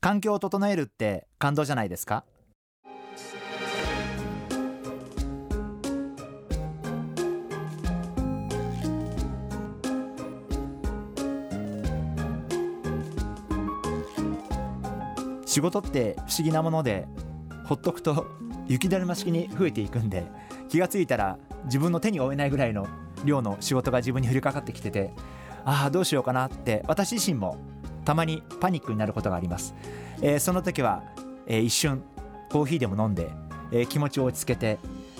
環境を整えるって感動じゃないですか？仕事って不思議なものでほっとくと雪だるま式に増えていくんで気がついたら自分の手に負えないぐらいの量の仕事が自分に降りかかってきててああどうしようかなって私自身もたまにパニックになることがあります、えー、その時は、えー、一瞬コーヒーでも飲んで、えー、気持ちを落ち着けて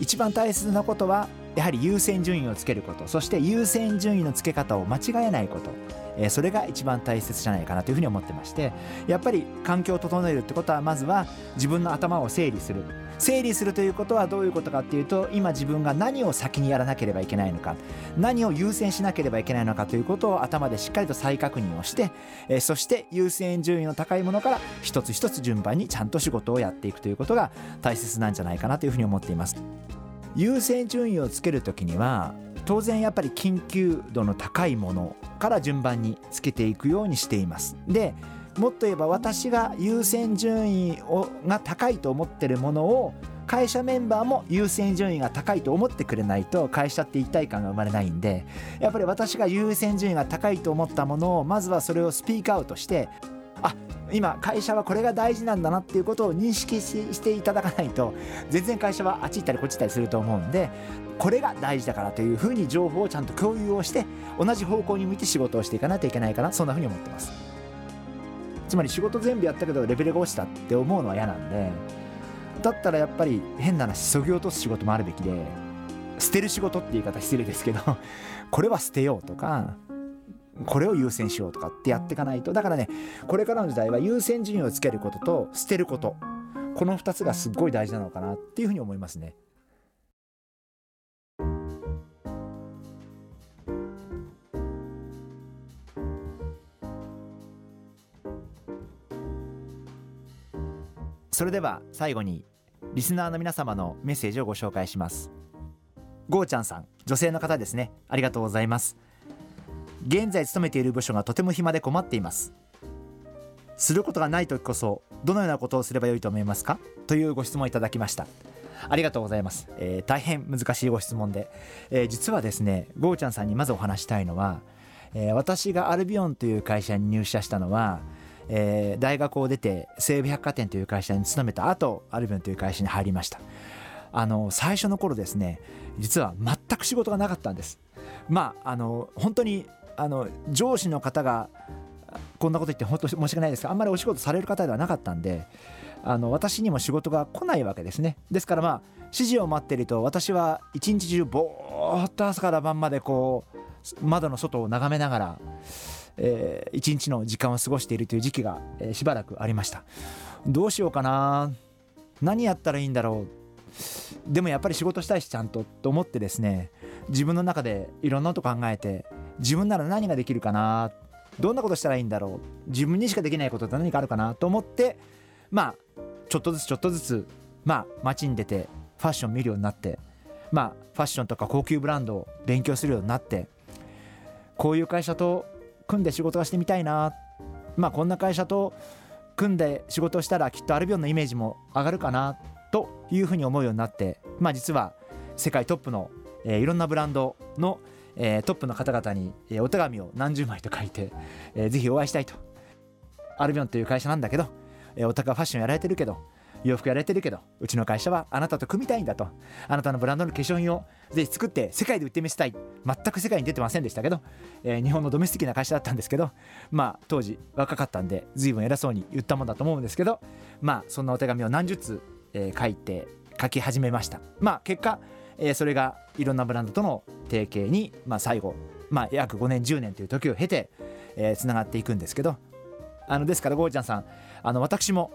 一番大切なことはやはり優先順位をつけることそして優先順位のつけ方を間違えないことえ、それが一番大切じゃないかなというふうに思ってましてやっぱり環境を整えるってことはまずは自分の頭を整理する。整理するということはどういうことかっていうと今自分が何を先にやらなければいけないのか何を優先しなければいけないのかということを頭でしっかりと再確認をして、え、そして優先順位の高いものから一つ一つ順番にちゃんと仕事をやっていくということが大切なんじゃないかなというふうに思っています。優先順位をつけるときには当然やっぱり緊急度の高いものから順番につけていくようにしています。でもっと言えば私が優先順位をが高いと思ってるものを会社メンバーも優先順位が高いと思ってくれないと会社って一体感が生まれないんでやっぱり私が優先順位が高いと思ったものをまずはそれをスピークアウトしてあ今会社はこれが大事なんだなっていうことを認識していただかないと全然会社はあっち行ったりこっち行ったりすると思うんでこれが大事だからというふうに情報をちゃんと共有をして同じ方向に向いて仕事をしていかないといけないかなそんなふうに思ってます。つまり仕事全部やったけどレベルが落ちたって思うのは嫌なんでだったらやっぱり変な話そぎ落とす仕事もあるべきで捨てる仕事って言い方失礼ですけどこれは捨てようとかこれを優先しようとかってやっていかないと。だからねこれからの時代は優先順位をつけることと捨てること。この2つがすっごい大事なのかなっていうふうに思いますね。それでは最後にリスナーの皆様のメッセージをご紹介します。ゴーちゃんさん女性の方ですね。ありがとうございます。現在勤めている部署がとても暇で困っています。することがない時こそどのようなことをすればよいと思いますか？というご質問いただきました。ありがとうございます、えー、大変難しいご質問で、えー、実はですねゴーちゃんさんにまずお話したいのは、えー、私がアルビオンという会社に入社したのはえー、大学を出て西武百貨店という会社に勤めた後アルビオンという会社に入りました。あの最初の頃ですね実は全く仕事がなかったんです。まああの本当にあの上司の方がこんなこと言って本当申し訳ないですがあんまりお仕事される方ではなかったんであの私にも仕事が来ないわけですね。ですからまあ指示を待っていると私は一日中ぼーっと朝から晩までこう窓の外を眺めながら、えー、一日の時間を過ごしているという時期が、えー、しばらくありました。どうしようかな？何やったらいいんだろう？でもやっぱり仕事したいしちゃんとと思ってですね自分の中でいろんなこと考えて自分なら何ができるかな？どんなことしたらいいんだろう？自分にしかできないことって何かあるかなと思ってまあちょっとずつちょっとずつまあ街に出てファッション見るようになってまあファッションとか高級ブランドを勉強するようになってこういう会社と組んで仕事がしてみたいな。まあこんな会社と組んで仕事をしたらきっとアルビオンのイメージも上がるかな。というふうに思うようになってまあ実は世界トップの、えー、いろんなブランドのえ、トップの方々に、え、お手紙を何十枚と書いて、えー、ぜひお会いしたいと。アルビオンという会社なんだけど、えー、お高ファッションやられてるけど洋服やられてるけどうちの会社はあなたと組みたいんだと。あなたのブランドの化粧品をぜひ作って世界で売ってみせたい。全く世界に出てませんでしたけど、えー、日本のドメスティックな会社だったんですけどまあ当時若かったんで随分偉そうに言ったもんだと思うんですけどまあそんなお手紙を何十通、えー、書いて書き始めました。まあ結果えー、それがいろんなブランドとの提携に、まあ、最後、まあ、約5年10年という時を経てつな、えー、がっていくんですけど。あのですからゴーちゃんさんあの私も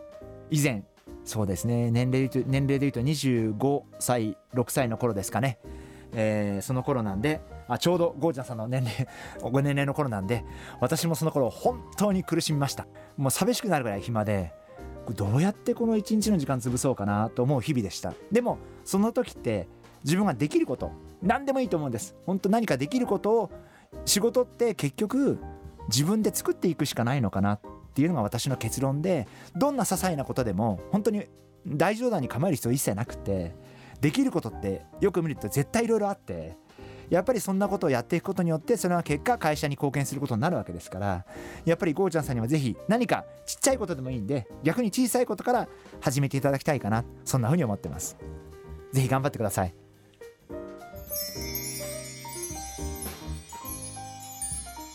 以前そうですね年齢で年齢でいうと25歳6歳の頃ですかね、えー、その頃なんであちょうどゴーちゃんさんの年齢 ご年齢の頃なんで私もその頃本当に苦しみました。もう寂しくなるぐらい暇でどうやってこの一日の時間潰そうかなと思う日々でした。でもその時って自分ができること。何でもいいと思うんです。本当何かできることを仕事って結局自分で作っていくしかないのかなっていうのが私の結論でどんな些細なことでも本当に大冗談に構える必要一切なくてできることってよく見ると絶対いろいろあってやっぱりそんなことをやっていくことによってそれは結果会社に貢献することになるわけですからやっぱりゴーちゃんさんにはぜひ何かちっちゃいことでもいいんで逆に小さいことから始めていただきたいかなそんなふうに思ってます。ぜひ頑張ってください。